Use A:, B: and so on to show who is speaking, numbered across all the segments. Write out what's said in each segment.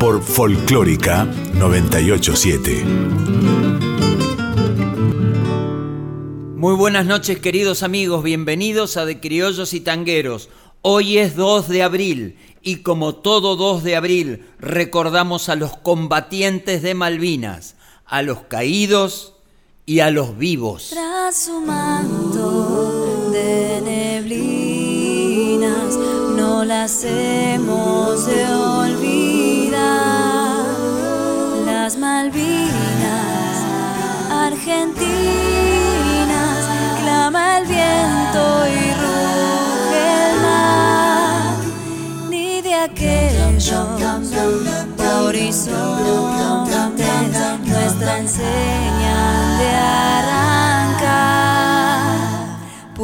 A: por Folclórica 987.
B: Muy buenas noches queridos amigos, bienvenidos a De Criollos y Tangueros. Hoy es 2 de abril y como todo 2 de abril recordamos a los combatientes de Malvinas, a los caídos y a los vivos.
C: Tras su manto de neblinas no las hemos de Malvinas, Argentinas, clama el viento y ruge el mar, ni de aquellos horizontes nuestra enseñan de arrancar,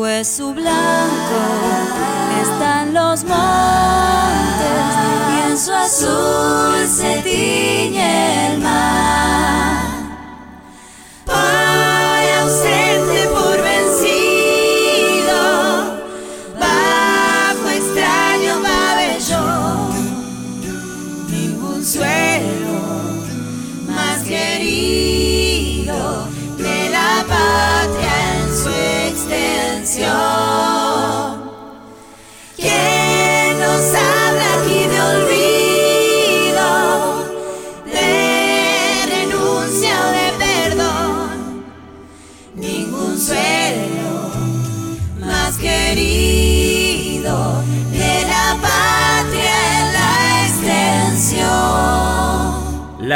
C: pues su blanco están los montes y en su azul se tiñe el mar.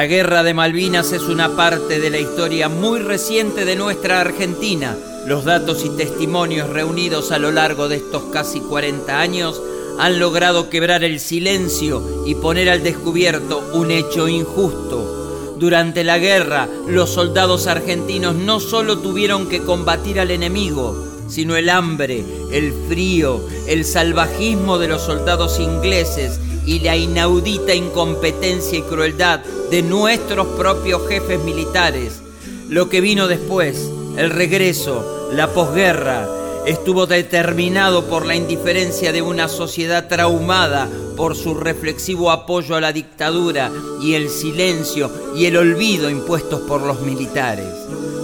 C: La
B: guerra de Malvinas es una parte de la historia muy reciente de nuestra Argentina. Los datos y testimonios reunidos a lo largo de estos casi 40 años han logrado quebrar el silencio y poner al descubierto un hecho injusto. Durante la guerra, los soldados argentinos no solo tuvieron que combatir al enemigo, sino el hambre, el frío, el salvajismo de los soldados ingleses y la inaudita incompetencia y crueldad de nuestros propios jefes militares. Lo que vino después, el regreso, la posguerra, estuvo determinado por la indiferencia de una sociedad traumada por su reflexivo apoyo a la dictadura y el silencio y el olvido impuestos por los militares.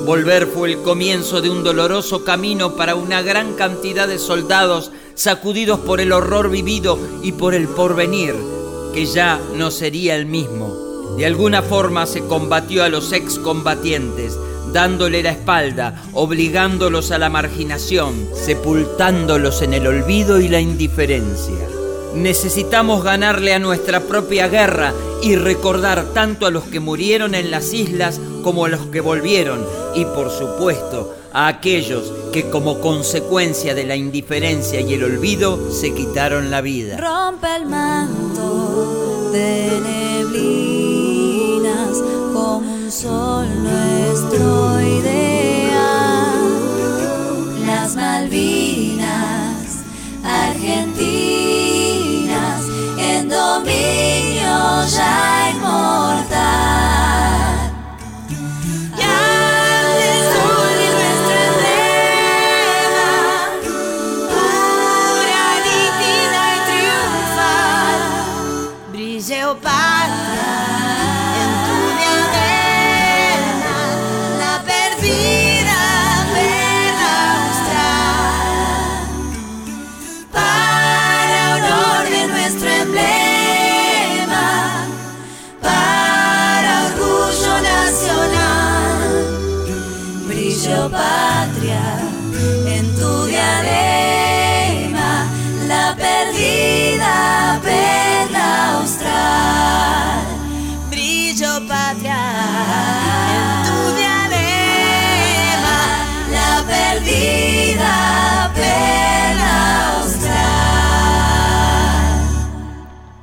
B: Volver fue el comienzo de un doloroso camino para una gran cantidad de soldados sacudidos por el horror vivido y por el porvenir, que ya no sería el mismo. De alguna forma se combatió a los excombatientes, dándole la espalda, obligándolos a la marginación, sepultándolos en el olvido y la indiferencia. Necesitamos ganarle a nuestra propia guerra y recordar tanto a los que murieron en las islas como a los que volvieron y por supuesto a aquellos que como consecuencia de la indiferencia y el olvido se quitaron la vida.
C: Rompe el manto de neblinas como sol nuestro ideal. 山。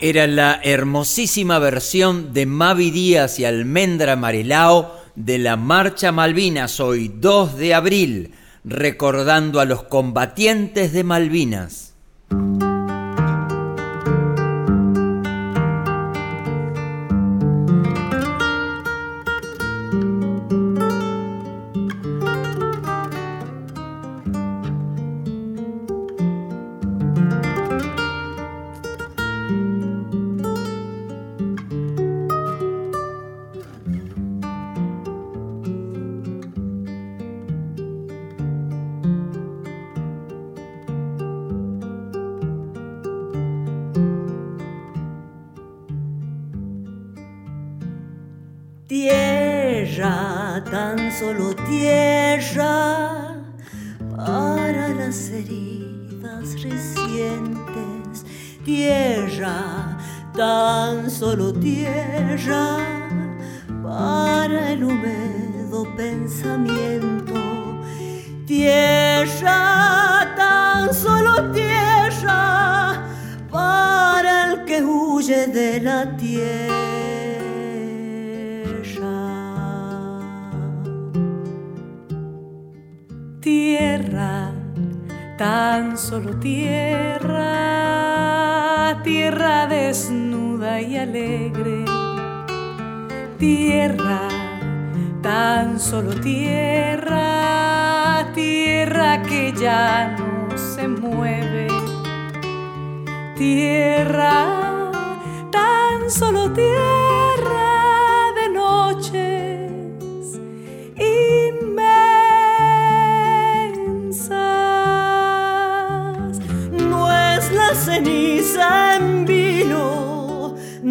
B: Era la hermosísima versión de Mavi Díaz y Almendra Marilao
D: de la Marcha Malvinas hoy 2 de abril, recordando a los combatientes de Malvinas.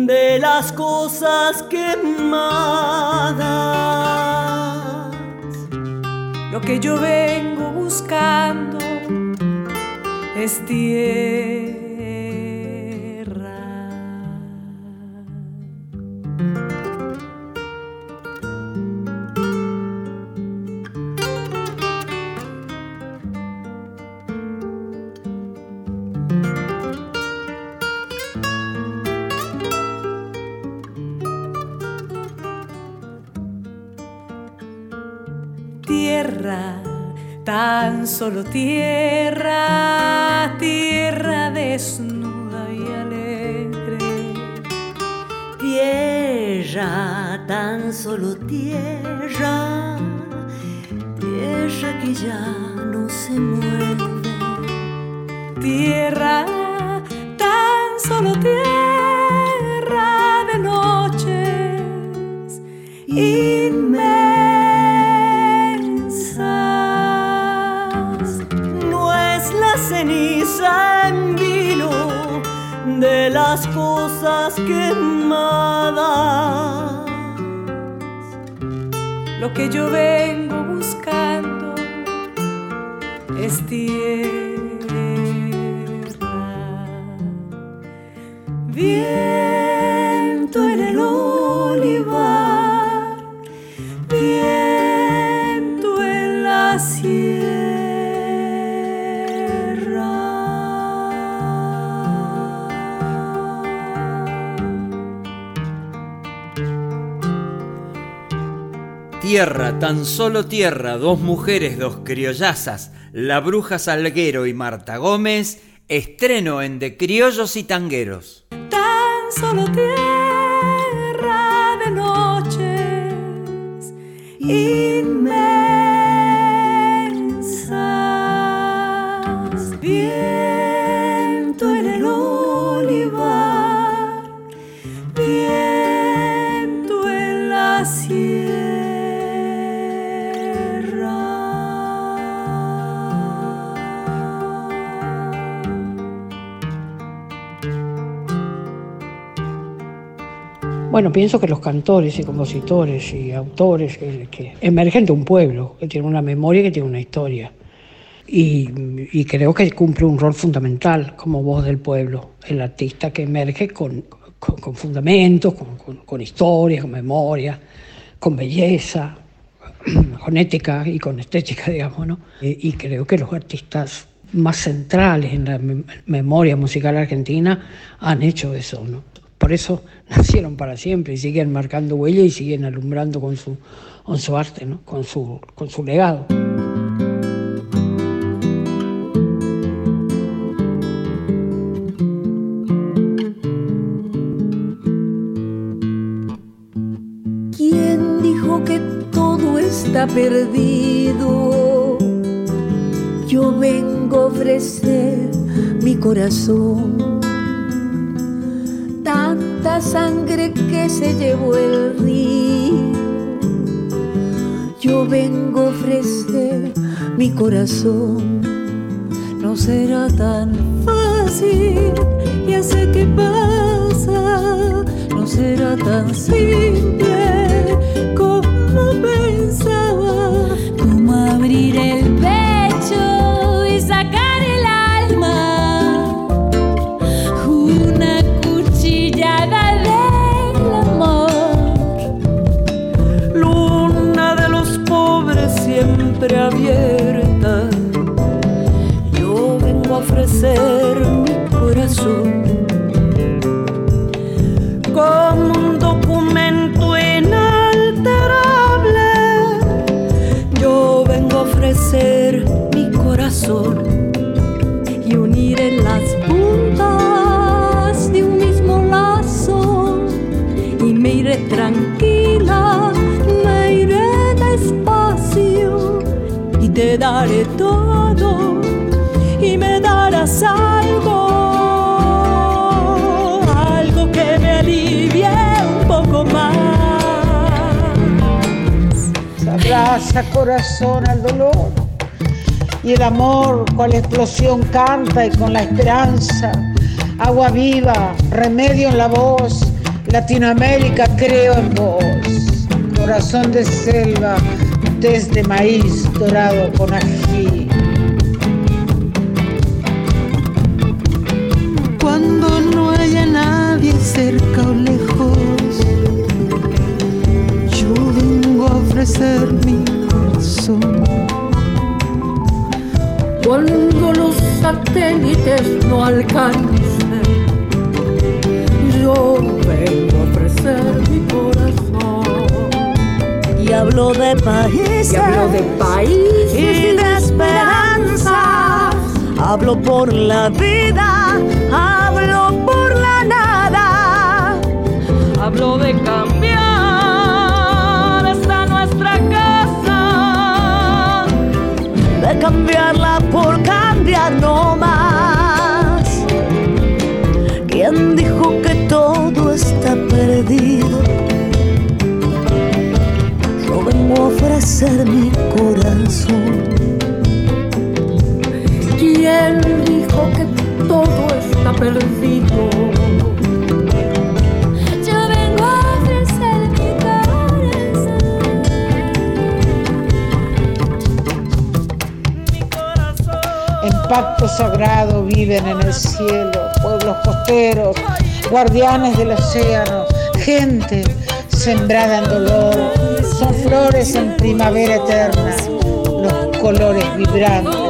E: de las cosas quemadas.
D: Lo que yo vengo buscando es tiempo
E: solo tierra, tierra desnuda y alegre.
F: Tierra, tan solo tierra, tierra que ya no se mueve.
E: Tierra,
F: cosas quemadas.
E: Lo que yo vengo Tierra,
D: tan solo tierra, dos mujeres, dos criollazas, la bruja Salguero y Marta Gómez, estreno en De Criollos y Tangueros.
E: Tan solo tierra de noches inmensas,
G: Bueno, pienso que los cantores y compositores y autores emergen de un pueblo, que tiene una memoria que tiene una historia. Y, creo que cumple un rol fundamental como voz del pueblo, el artista que emerge con, fundamentos, con, historia, con memoria, con belleza, con ética y con estética, digamos, ¿no? Y, y creo que los artistas más centrales en la memoria musical argentina han hecho eso, ¿no? Por eso nacieron para siempre y siguen marcando huella y siguen alumbrando con su, con su arte, ¿no? con, su, con su legado.
H: ¿Quién dijo que todo está perdido? Yo vengo a ofrecer mi corazón. Sangre que se llevó el río. Yo vengo a ofrecer mi corazón. No será tan fácil, ya sé qué pasa. No será tan simple como pensaba.
D: Como abrir el pecho
E: ofrecer mi corazón corazón
I: al dolor. Y el amor cual explosión canta y con la esperanza, agua viva, remedio en la voz, Latinoamérica creo en vos, corazón de selva, desde maíz dorado con ají.
H: Alcancen, yo vengo a ofrecer mi corazón.
E: Y hablo de países
H: Y hablo de países
E: y de esperanza. Hablo por la vida, hablo por la nada.
H: Hablo de cambiar esta nuestra casa.
E: de cambiarla por cambiar no más. ¿Quién dijo que todo está perdido? Yo vengo a ofrecer mi corazón.
H: ¿Quién dijo que todo está perdido?
D: Yo vengo a ofrecer mi corazón.
I: En pacto sagrado viven en el cielo pueblos costeros, guardianes del océano, gente sembrada en dolor. Son flores en primavera eterna, los colores vibrantes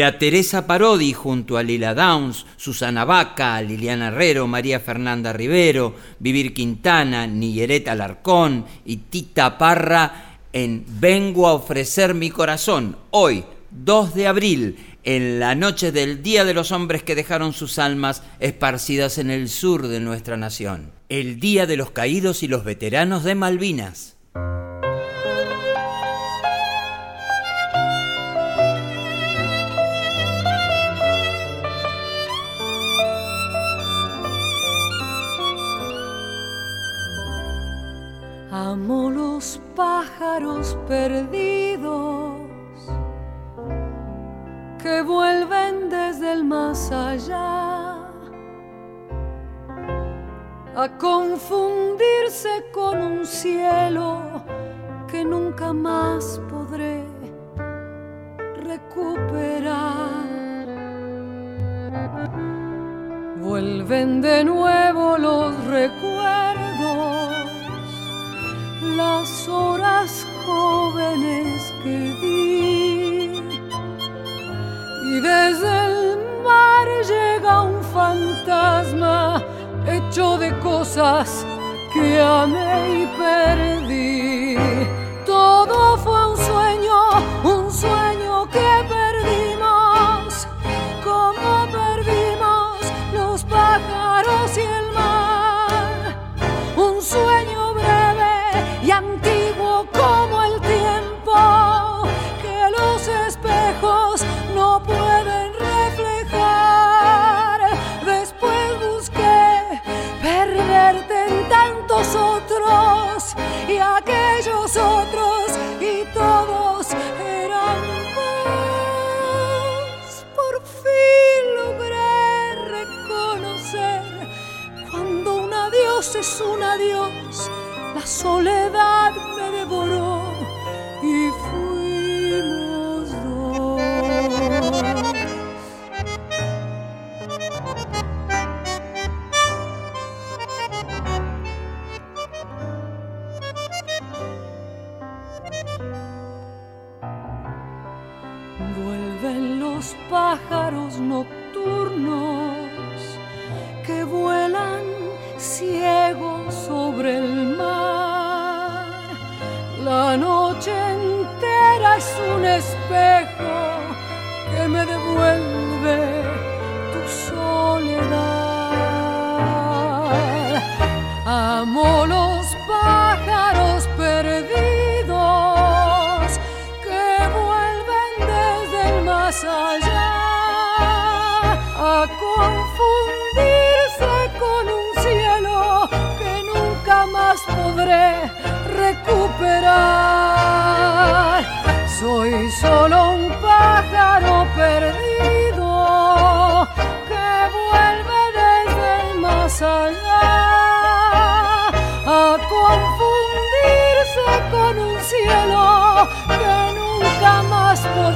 B: Era Teresa Parodi junto a Lila Downs, Susana Vaca, Liliana Herrero, María Fernanda Rivero, Vivir Quintana, Nilleret Alarcón y Tita Parra en Vengo a ofrecer mi corazón, hoy, 2 de abril, en la noche del Día de los Hombres que dejaron sus almas esparcidas en el sur de nuestra nación. El Día de los Caídos y los Veteranos de Malvinas.
H: Amo los pájaros perdidos que vuelven desde el más allá.
J: a confundirse con un cielo que nunca más podré recuperar. Vuelven de nuevo los recuerdos, las horas jóvenes que di. Y desde el mar llega un fantasma hecho de cosas que amé y perdí. Todo fue un sueño, un sueño que perdimos,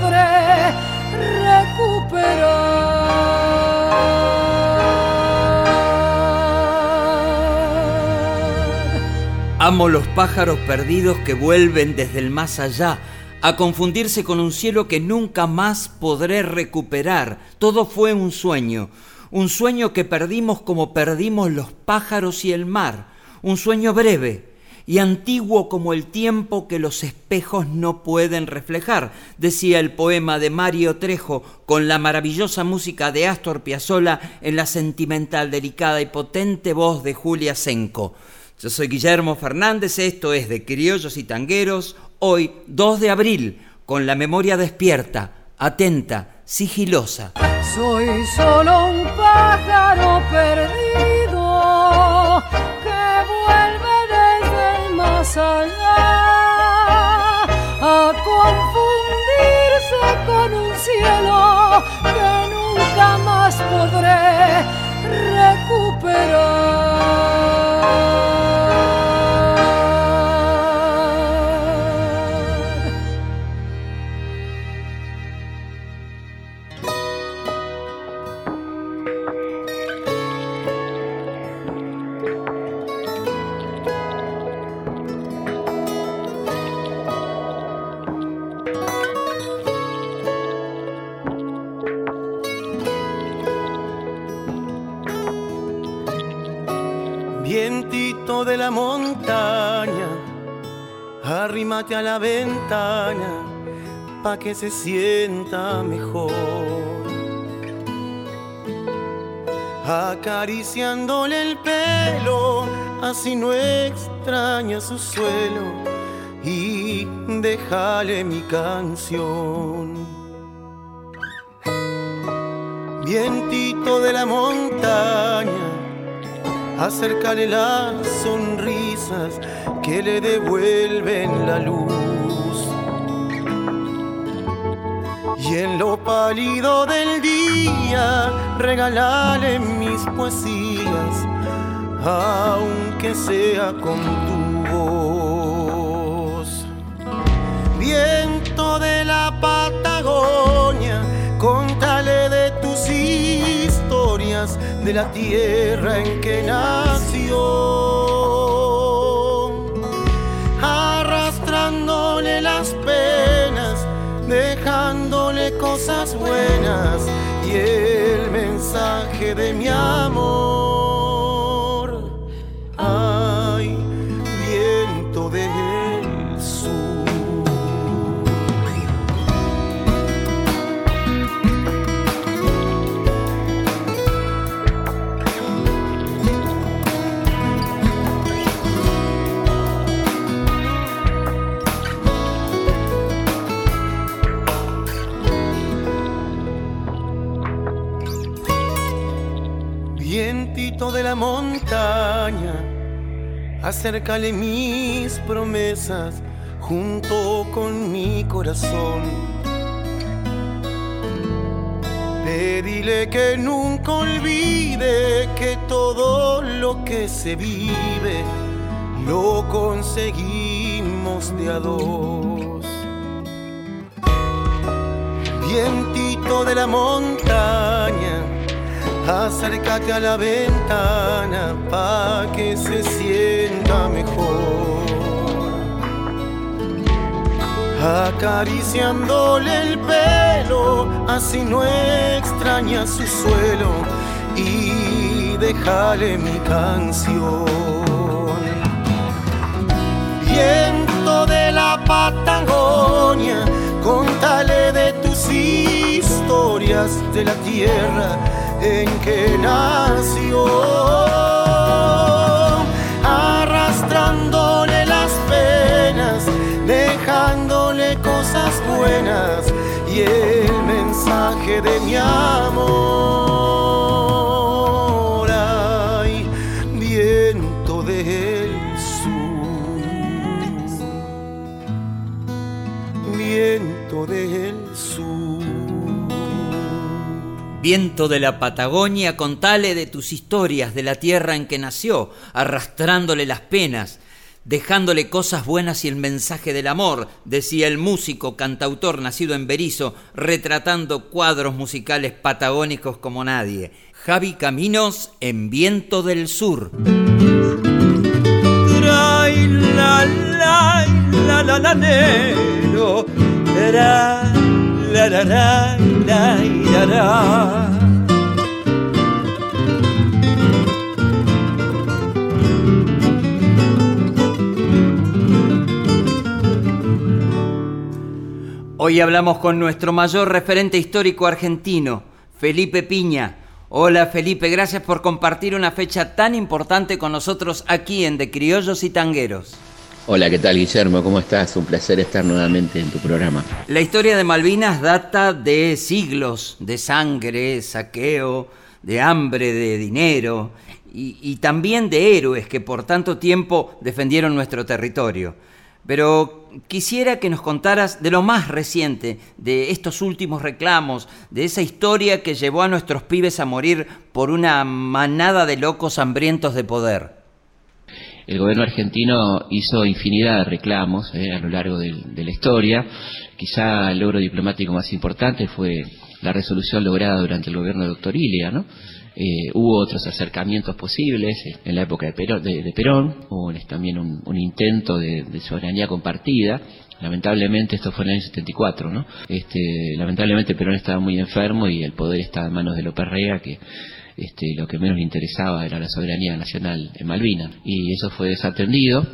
J: podré recuperar.
B: Amo los pájaros perdidos que vuelven desde el más allá a confundirse con un cielo que nunca más podré recuperar. Todo fue un sueño, un sueño que perdimos como perdimos los pájaros y el mar, un sueño breve y antiguo como el tiempo que los espejos no pueden reflejar, decía el poema de Mario Trejo con la maravillosa música de Astor Piazzolla en la sentimental, delicada y potente voz de Julia Senco. Yo soy Guillermo Fernández, esto es de Criollos y Tangueros, hoy 2 de abril, con la memoria despierta, atenta, sigilosa.
J: Soy solo un pájaro perdido a confundirse con un cielo que nunca más podré recuperar.
K: Vientito de la montaña, arrímate a la ventana pa' que se sienta mejor. Acariciándole el pelo, así no extraña su suelo y déjale mi canción. Vientito de la montaña, acércale las sonrisas que le devuelven la luz. Y en lo pálido del día, regalale mis poesías, aunque sea con tu voz. Viento de la Patagonia, de la tierra en que nació. Arrastrándole las penas, dejándole cosas buenas y el mensaje de mi amor. Montaña, acércale mis promesas junto con mi corazón. Pedile que nunca olvide que todo lo que se vive lo conseguimos de a dos. Vientito de la montaña, acércate a la ventana pa' que se sienta mejor. Acariciándole el pelo, así no extraña su suelo y déjale mi canción. Viento de la Patagonia, contale de tus historias de la tierra en que nació, arrastrándole las penas, dejándole cosas buenas y el mensaje de mi amor. Viento
B: de la Patagonia, contale de tus historias de la tierra en que nació, arrastrándole las penas, dejándole cosas buenas y el mensaje del amor, decía el músico cantautor nacido en Berizo, retratando cuadros musicales patagónicos como nadie. Javi Caminos en Viento del Sur. Hoy hablamos con nuestro mayor referente histórico argentino, Felipe Piña. Hola Felipe, gracias por compartir una fecha tan importante con nosotros aquí en De Criollos y Tangueros.
L: Hola, ¿qué tal Guillermo? ¿Cómo estás? Un placer estar nuevamente en tu programa.
B: La historia de Malvinas data de siglos de sangre, saqueo, de hambre, de dinero y, y también de héroes que por tanto tiempo defendieron nuestro territorio. Pero quisiera que nos contaras de lo más reciente, de estos últimos reclamos, de esa historia que llevó a nuestros pibes a morir por una manada de locos hambrientos de poder.
L: El gobierno argentino hizo infinidad de reclamos eh, a lo largo del- de la historia. Quizá el logro diplomático más importante fue la resolución lograda durante el gobierno de Doctor Ilia, ¿no? Eh, hubo otros acercamientos posibles eh, en la época de Perón, de, de Perón, hubo también un, intento de, de soberanía compartida. Lamentablemente esto fue en el año 74, ¿no? Este, lamentablemente Perón estaba muy enfermo y el poder estaba en manos de López Rega, que este, lo que menos le interesaba era la soberanía nacional en Malvinas. Y eso fue desatendido.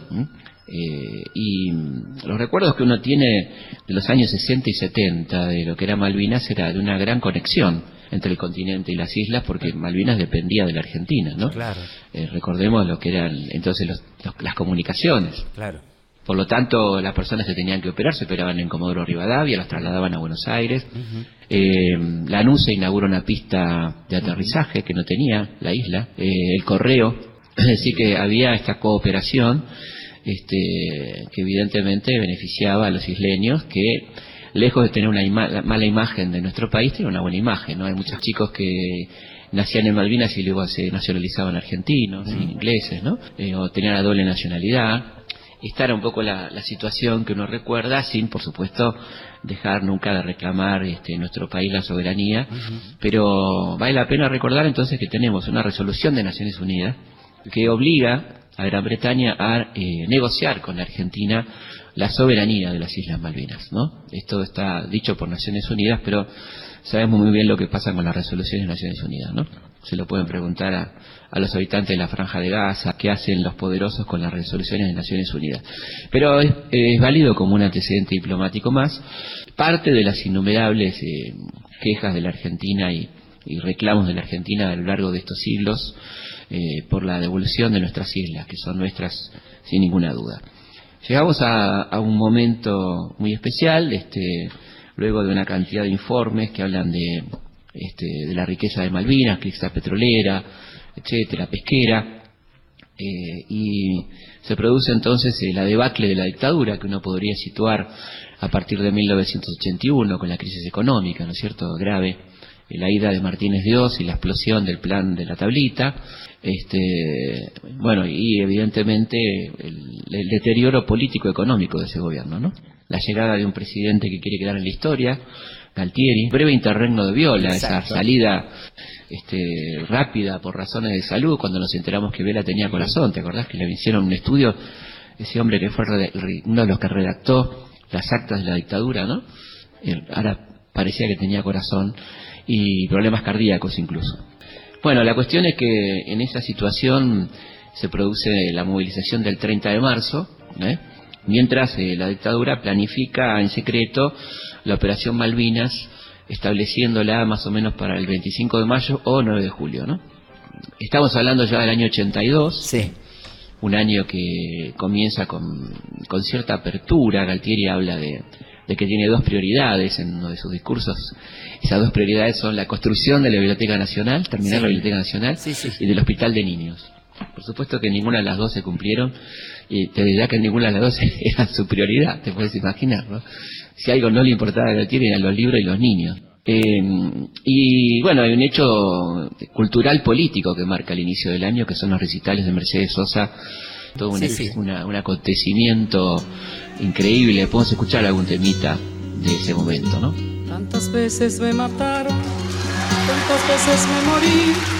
L: Eh, y los recuerdos que uno tiene de los años 60 y 70 de lo que era Malvinas era de una gran conexión entre el continente y las islas porque Malvinas dependía de la Argentina, ¿no?
B: Claro.
L: Eh, recordemos lo que eran entonces los- los- las comunicaciones.
B: Claro.
L: Por lo tanto, las personas que tenían que operar se operaban en Comodoro Rivadavia, las trasladaban a Buenos Aires. Eh, la NUCE inaugura una pista de aterrizaje que no tenía la isla. Eh, el correo, es decir, que había esta cooperación este, que evidentemente beneficiaba a los isleños que lejos de tener una ima- mala imagen de nuestro país, tiene una buena imagen. ¿no? Hay muchos chicos que nacían en Malvinas y luego se nacionalizaban argentinos, ingleses, ¿no? Eh, o tenían la doble nacionalidad. Esta era un poco la, situación que uno recuerda, sin, por supuesto, dejar nunca de reclamar este, nuestro país la soberanía. Pero vale la pena recordar entonces que tenemos una resolución de Naciones Unidas que obliga a Gran Bretaña a eh, negociar con la Argentina la soberanía de las Islas Malvinas, ¿no? Esto está dicho por Naciones Unidas, pero sabemos muy bien lo que pasa con las resoluciones de Naciones Unidas, ¿no? Se lo pueden preguntar a, los habitantes de la Franja de Gaza, qué hacen los poderosos con las resoluciones de Naciones Unidas. Pero es, válido como un antecedente diplomático más. Parte de las innumerables eh, quejas de la Argentina y, reclamos de la Argentina a lo largo de estos siglos eh, por la devolución de nuestras islas, que son nuestras sin ninguna duda. Llegamos a, a un momento muy especial, este, luego de una cantidad de informes que hablan de, este, de la riqueza de Malvinas, crisis petrolera, etcétera, pesquera, eh, y se produce entonces eh, la debacle de la dictadura que uno podría situar a partir de 1981 con la crisis económica, ¿no es cierto?, grave, eh, la ida de Martínez Dios y la explosión del plan de la tablita, este, bueno, y evidentemente el, el deterioro político-económico de ese gobierno, ¿no? la llegada de un presidente que quiere quedar en la historia, Galtieri, breve interregno de Viola, esa salida este, rápida por razones de salud, cuando nos enteramos que Viola tenía corazón, ¿te acordás que le hicieron un estudio? Ese hombre que fue uno de los que redactó las actas de la dictadura, ¿no? Ahora parecía que tenía corazón y problemas cardíacos incluso. Bueno, la cuestión es que en esa situación se produce la movilización del 30 de marzo, ¿eh? mientras eh, la dictadura planifica en secreto la operación Malvinas, estableciéndola más o menos para el 25 de mayo o 9 de julio, ¿no? Estamos hablando ya del año 82,
B: sí.
L: un año que comienza con, con cierta apertura, Galtieri habla de, de que tiene dos prioridades en uno de sus discursos. Esas dos prioridades son la construcción de la Biblioteca Nacional, terminar la Biblioteca Nacional, y del Hospital de Niños. Por supuesto que ninguna de las dos se cumplieron y te dirá que ninguna de las dos era su prioridad, te puedes imaginar, ¿no? Si algo no le importaba a Galtieri eran los libros y los niños. Eh, y bueno, hay un hecho cultural político que marca el inicio del año, que son los recitales de Mercedes Sosa, todo un, un acontecimiento increíble. Podemos escuchar algún temita de ese momento, ¿no?
J: Tantas veces me mataron, tantas veces me morí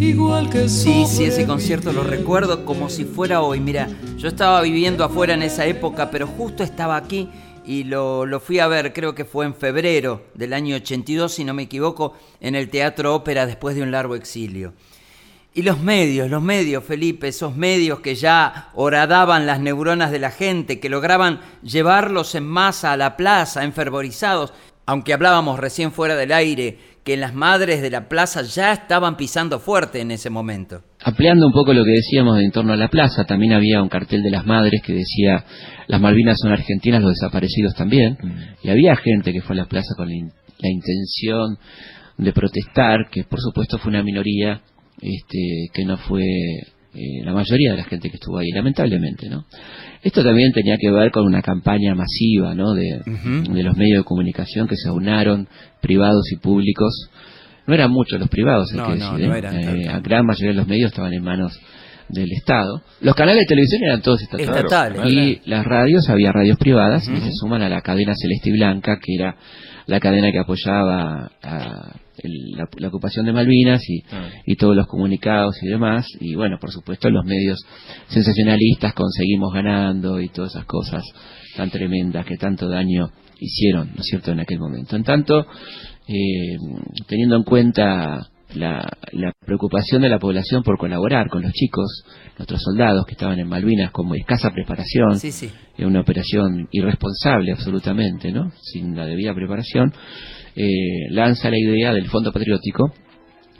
J: igual que
B: Sí, sí, ese concierto lo recuerdo como si fuera hoy. Mira, yo estaba viviendo afuera en esa época, pero justo estaba aquí y lo, lo, fui a ver, creo que fue en febrero del año 82, si no me equivoco, en el Teatro Ópera después de un largo exilio. Y los medios, los medios, Felipe, esos medios que ya horadaban las neuronas de la gente, que lograban llevarlos en masa a la plaza, enfervorizados, aunque hablábamos recién fuera del aire que las madres de la plaza ya estaban pisando fuerte en ese momento.
L: Ampliando un poco lo que decíamos en torno a la plaza, también había un cartel de las madres que decía las Malvinas son argentinas, los desaparecidos también, mm. y había gente que fue a la plaza con la, intención de protestar, que por supuesto fue una minoría, este, que no fue eh, la mayoría de la gente que estuvo ahí, lamentablemente, ¿no? Esto también tenía que ver con una campaña masiva, ¿no? De, los medios de comunicación que se aunaron, privados y públicos. No eran muchos los privados, hay que decir, ¿eh? la gran mayoría de los medios estaban en manos del Estado. Los canales de televisión eran todos estatales. y las radios, había radios privadas que se suman a la cadena Celeste y Blanca, que era la cadena que apoyaba a la, ocupación de Malvinas ah. y, todos los comunicados y demás. Y bueno, por supuesto, los medios sensacionalistas conseguimos ganando y todas esas cosas tan tremendas que tanto daño hicieron, ¿no es cierto?, en aquel momento. En tanto, eh, teniendo en cuenta la, preocupación de la población por colaborar con los chicos, nuestros soldados que estaban en Malvinas como escasa preparación, en una operación irresponsable absolutamente, ¿no? Sin la debida preparación, eh, lanza la idea del Fondo Patriótico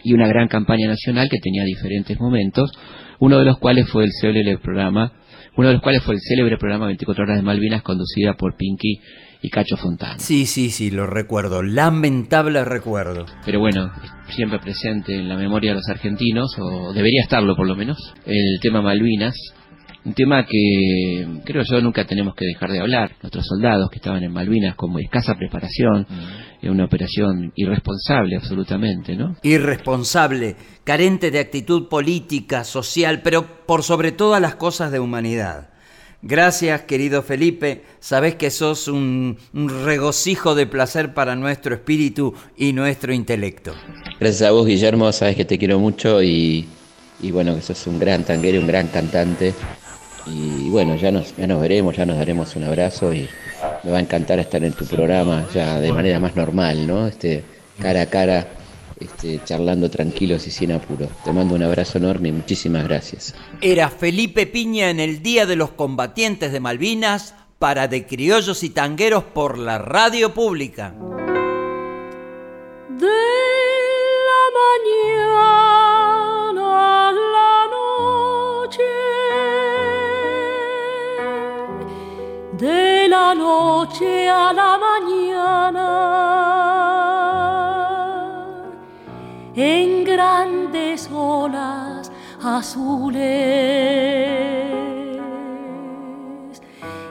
L: y una gran campaña nacional que tenía diferentes momentos, uno de los cuales fue el célebre programa, uno de los cuales fue el célebre programa 24 horas de Malvinas conducida por Pinky y Cacho Fontana.
B: Sí, sí, sí, lo recuerdo, lamentable recuerdo.
L: Pero bueno, siempre presente en la memoria de los argentinos, o debería estarlo por lo menos, el tema Malvinas, un tema que creo yo nunca tenemos que dejar de hablar. Nuestros soldados que estaban en Malvinas con escasa preparación,
B: Mm.
L: en una operación irresponsable absolutamente, ¿no?
B: Irresponsable, carente de actitud política, social, pero por sobre todas las cosas de humanidad. Gracias, querido Felipe. Sabés que sos un, regocijo de placer para nuestro espíritu y nuestro intelecto.
L: Gracias a vos, Guillermo, sabes que te quiero mucho y, y bueno, que sos un gran tanguero, un gran cantante. Y bueno, ya nos, ya nos veremos, ya nos daremos un abrazo y me va a encantar estar en tu programa ya de manera más normal, ¿no? Este, cara a cara, este, charlando tranquilos y sin apuro. Te mando un abrazo enorme y muchísimas gracias.
B: Era Felipe Piña en el Día de los Combatientes de Malvinas para De Criollos y Tangueros por la radio pública.
M: De la mañana a la noche, de la noche a la mañana, en grandes olas azules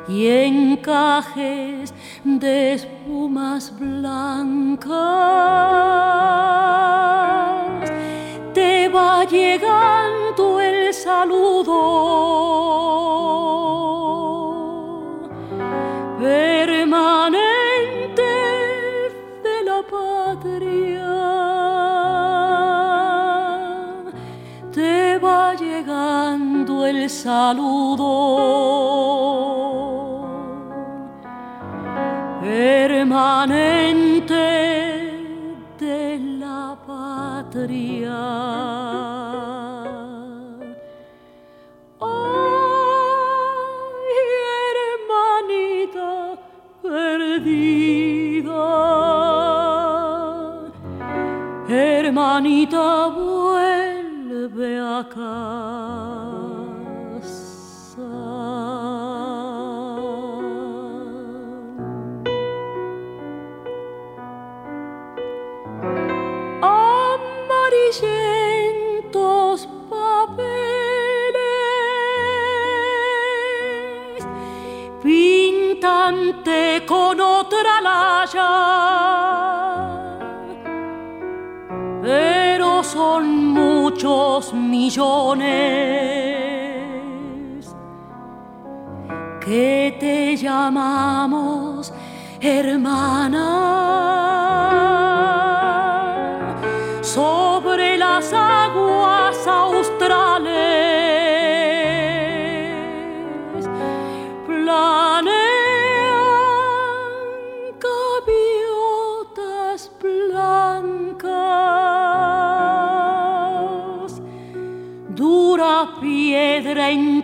M: y encajes de espumas blancas. Te va llegando el saludo llegando el millones que te llamamos hermana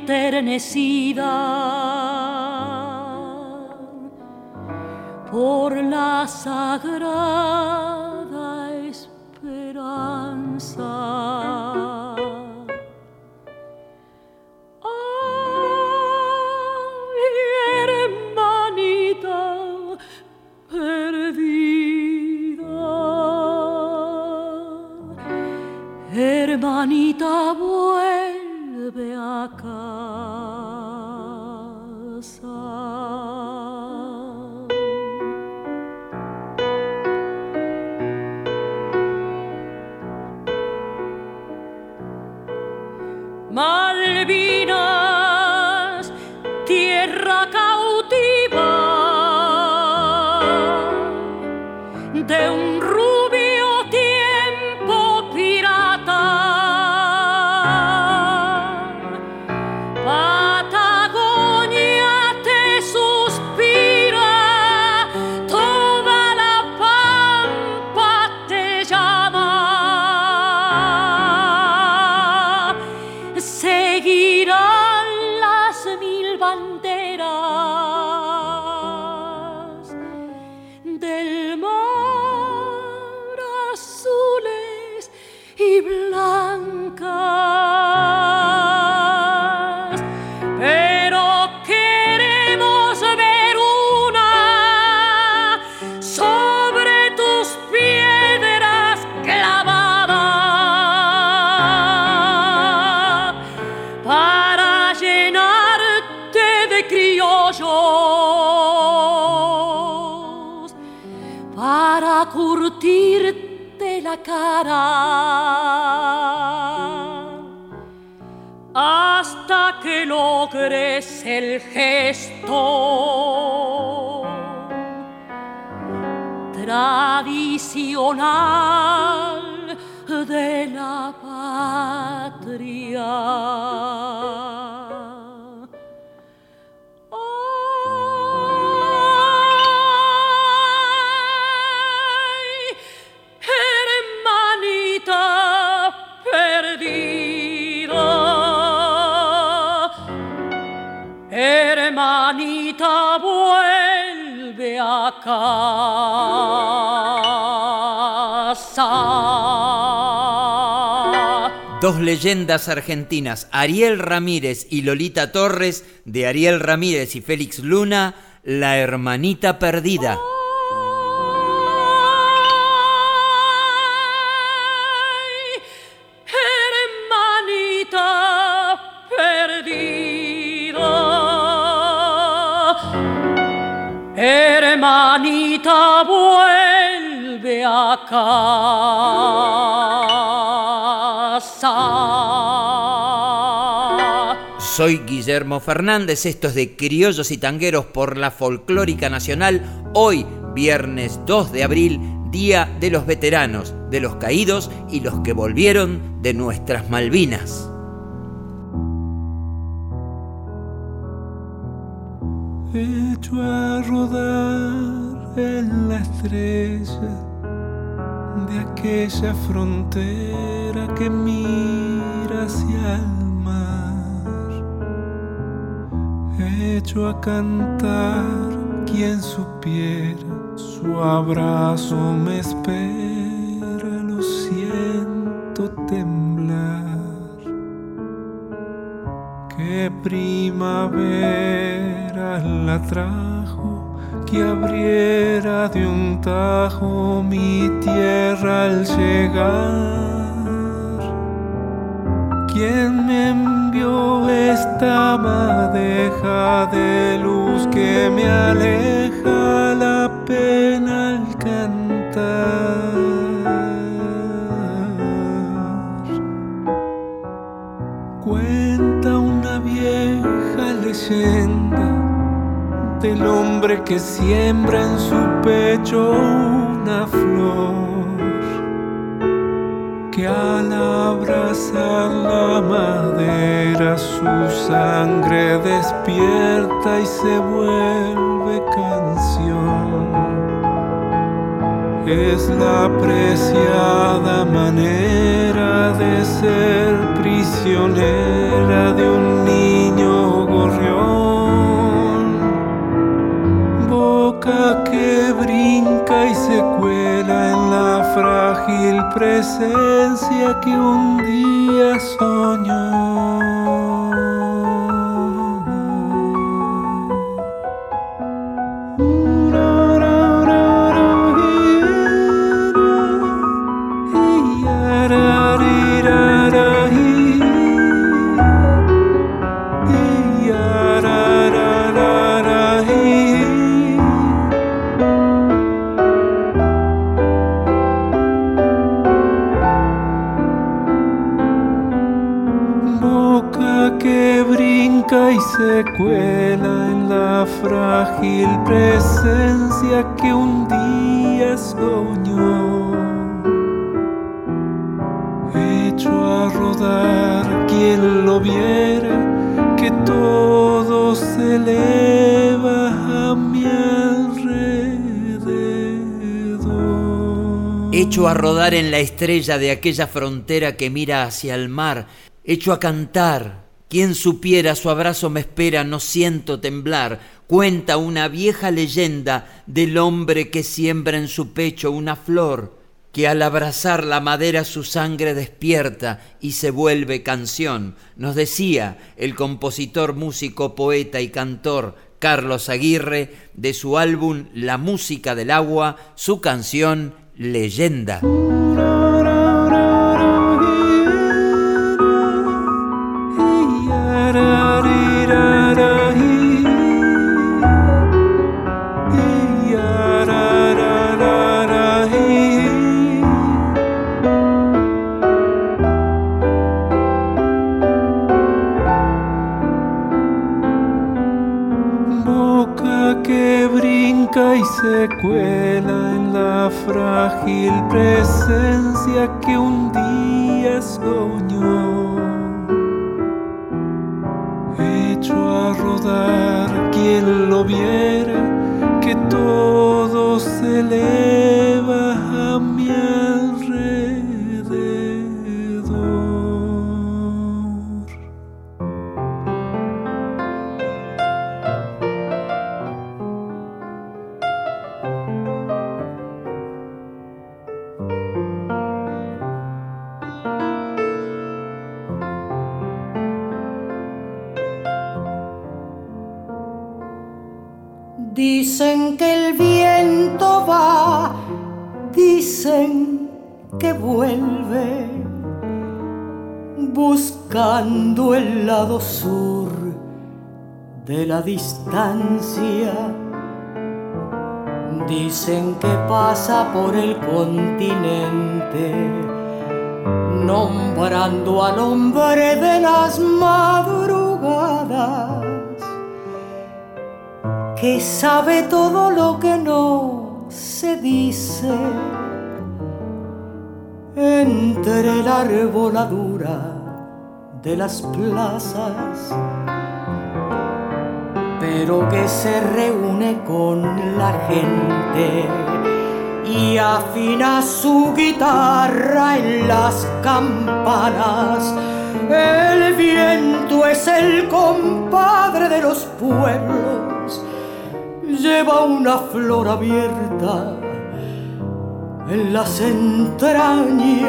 M: enternecida por la sagrada hasta que logres el gesto tradicional de la patria. Casa.
B: Dos leyendas argentinas, Ariel Ramírez y Lolita Torres, de Ariel Ramírez y Félix Luna, La hermanita perdida.
M: Hermanita vuelve a casa.
B: Soy Guillermo Fernández, esto es de Criollos y Tangueros por la Folclórica Nacional, hoy viernes 2 de abril, Día de los Veteranos, de los Caídos y los que volvieron de nuestras Malvinas.
N: Hecho a rodar en la estrella de aquella frontera que mira hacia el mar, hecho a cantar quien supiera su abrazo me espera, lo siento temblar. Primavera la trajo, que abriera de un tajo mi tierra al llegar. ¿Quién me envió esta madeja de luz que me aleja la pena al cantar? Del hombre que siembra en su pecho una flor que al abrazar la madera su sangre despierta y se vuelve canción. Es la preciada manera de ser prisionera de un niño gorrión. Boca que brinca y se cuela en la frágil presencia que un día soñó. La
B: estrella de aquella frontera que mira hacia el mar, hecho a cantar quien supiera su abrazo me espera, no siento temblar. Cuenta una vieja leyenda del hombre que siembra en su pecho una flor, que al abrazar la madera su sangre despierta y se vuelve canción. Nos decía el compositor, músico, poeta y cantor Carlos Aguirre de su álbum La música del agua, su canción Leyenda.
N: La
O: distancia. Dicen que pasa por el continente, nombrando al hombre de las madrugadas que sabe todo lo que no se dice entre la arboladura de las plazas, pero que se reúne con la gente y afina su guitarra en las campanas. El viento es el compadre de los pueblos lleva una flor abierta en las entrañas.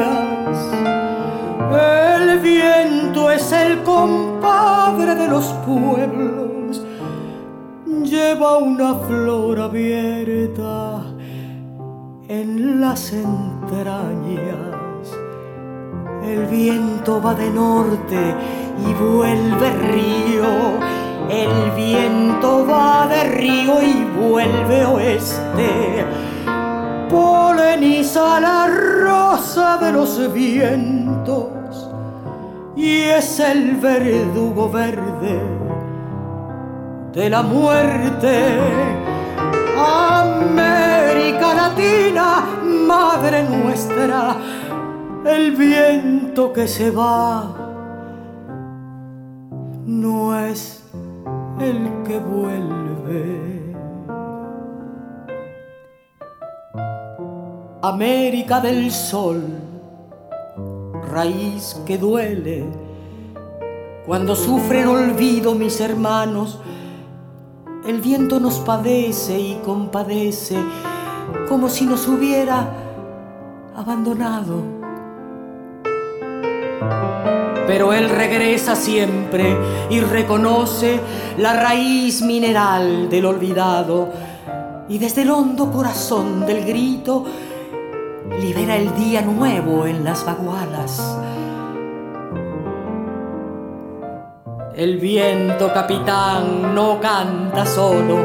O: El viento es el compadre de los pueblos, lleva una flor abierta en las entrañas. El viento va de norte y vuelve río el viento va de río y vuelve oeste. Poleniza la rosa de los vientos y es el verdugo verde de la muerte. América Latina, Madre nuestra, el viento que se va no es el que vuelve. América del Sol, raíz que duele, cuando sufren olvido mis hermanos, el viento nos padece y compadece como si nos hubiera abandonado pero él regresa siempre y reconoce la raíz mineral del olvidado y desde el hondo corazón del grito libera el día nuevo en las vagualas. El viento capitán no canta solo,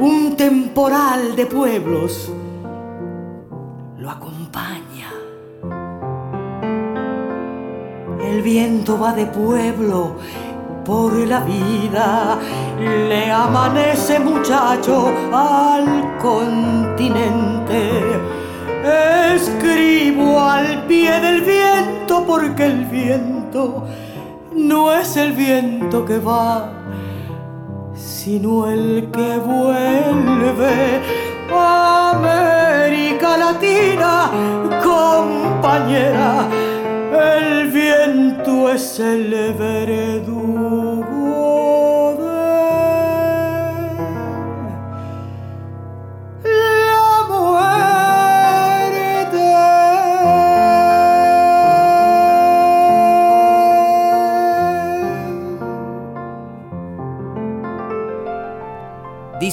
O: un temporal de pueblos lo acompaña. El viento va de pueblo por la vida, le amanece muchacho al continente. Escribo al pie del viento porque el viento no es el viento que va, sino el que vuelve. América Latina, compañera el viento es el verdugo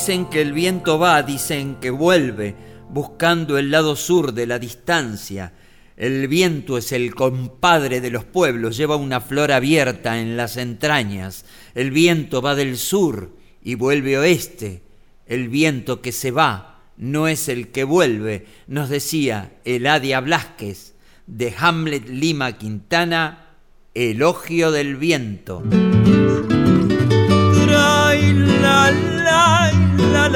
B: Dicen que el viento va, dicen que vuelve, buscando el lado sur de la distancia el viento es el compadre de los pueblos, lleva una flor abierta en las entrañas. El viento va del sur y vuelve oeste. El viento que se va no es el que vuelve, nos decía Eladia Blasquez de Hamlet Lima Quintana, Elogio del Viento.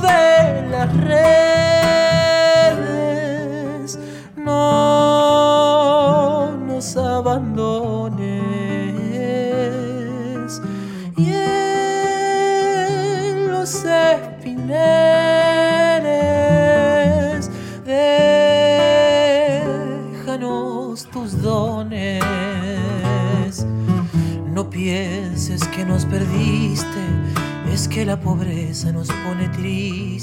P: De las redes, no nos abandones. Y en los espineles, déjanos tus dones. No pienses que nos perdiste es que la pobreza nos pone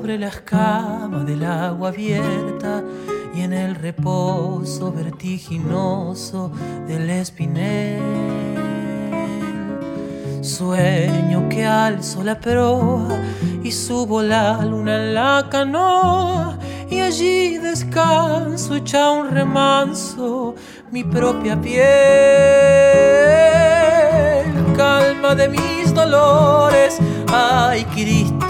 P: Sobre las camas del agua abierta y en el reposo vertiginoso del espinel. Sueño que alzo la proa y subo la luna en la canoa y allí descanso echa un remanso mi propia piel. Calma de mis dolores Ay, Cristo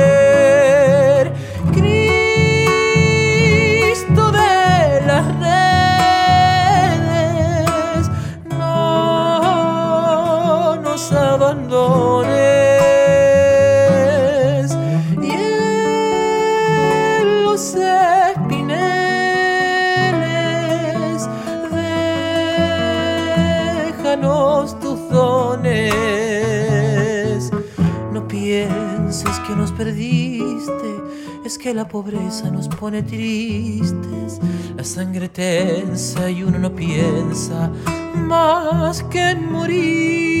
P: Y en los espineles déjanos tus dones. No pienses que nos perdiste es que la pobreza nos pone tristes, la sangre tensa y uno no piensa más que en morir.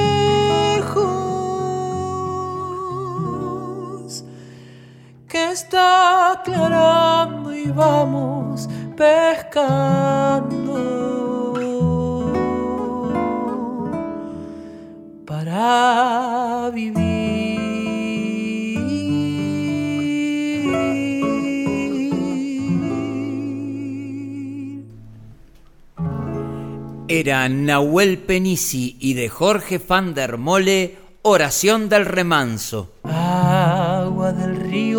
P: está aclarando y vamos pescando para vivir.
B: Era Nahuel Penisi y de Jorge van der Mole, Oración del Remanso.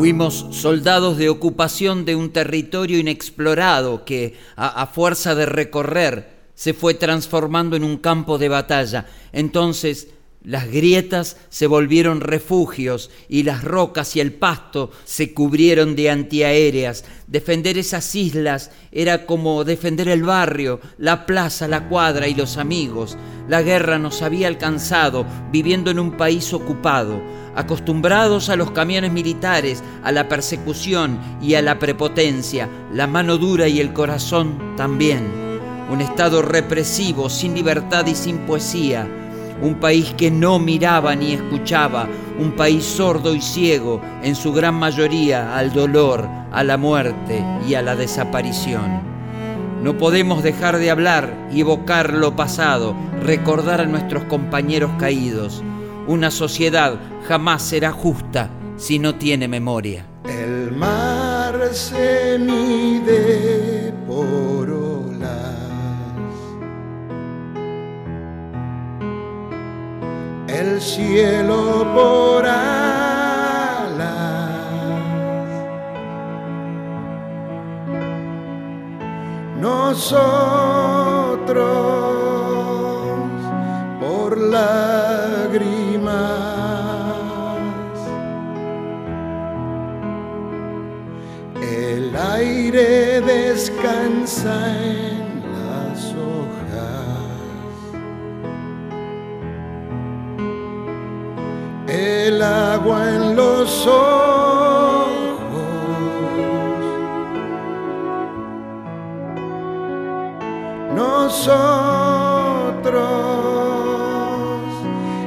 B: Fuimos soldados de ocupación de un territorio inexplorado que, a, a, fuerza de recorrer, se fue transformando en un campo de batalla. Entonces, las grietas se volvieron refugios y las rocas y el pasto se cubrieron de antiaéreas. Defender esas islas era como defender el barrio, la plaza, la cuadra y los amigos. La guerra nos había alcanzado viviendo en un país ocupado, acostumbrados a los camiones militares, a la persecución y a la prepotencia, la mano dura y el corazón también. Un estado represivo, sin libertad y sin poesía un país que no miraba ni escuchaba, un país sordo y ciego, en su gran mayoría al dolor, a la muerte y a la desaparición. No podemos dejar de hablar y evocar lo pasado, recordar a nuestros compañeros caídos. Una sociedad jamás será justa si no tiene memoria.
K: El mar se mide el cielo por alas. Nosotros por lágrimas. El aire descansa los ojos. Nosotros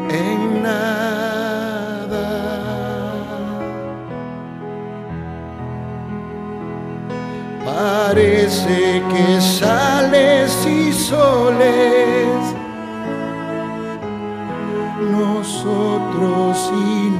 K: en nada. Parece que sales y soles nosotros y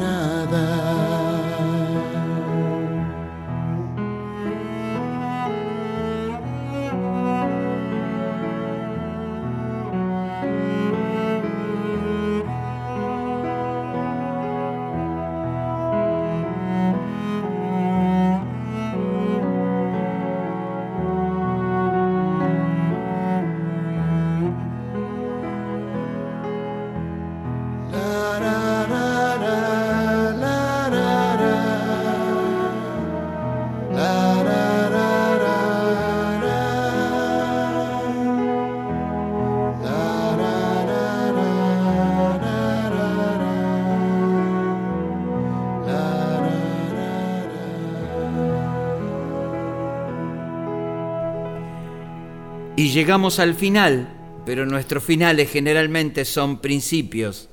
B: llegamos al final, pero nuestros finales generalmente son principios.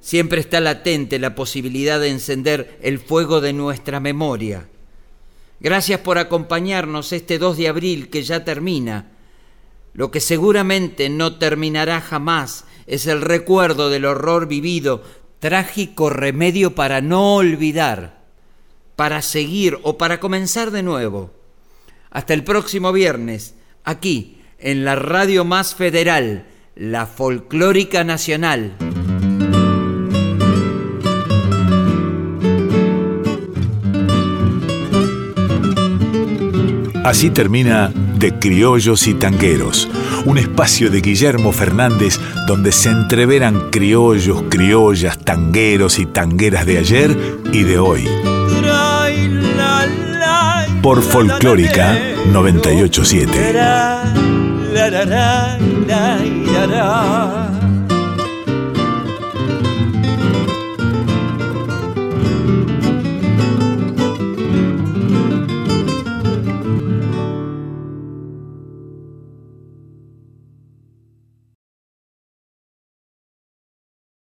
B: Siempre está latente la posibilidad de encender el fuego de nuestra memoria. Gracias por acompañarnos este 2 de abril que ya termina. Lo que seguramente no terminará jamás es el recuerdo del horror vivido, trágico remedio para no olvidar, para seguir o para comenzar de nuevo. Hasta el próximo viernes, aquí en la radio más federal, la folclórica nacional.
A: Así termina de Criollos y Tangueros, un espacio de Guillermo Fernández donde se entreveran criollos, criollas, tangueros y tangueras de ayer y de hoy. Por Folclórica 987. la la la la la la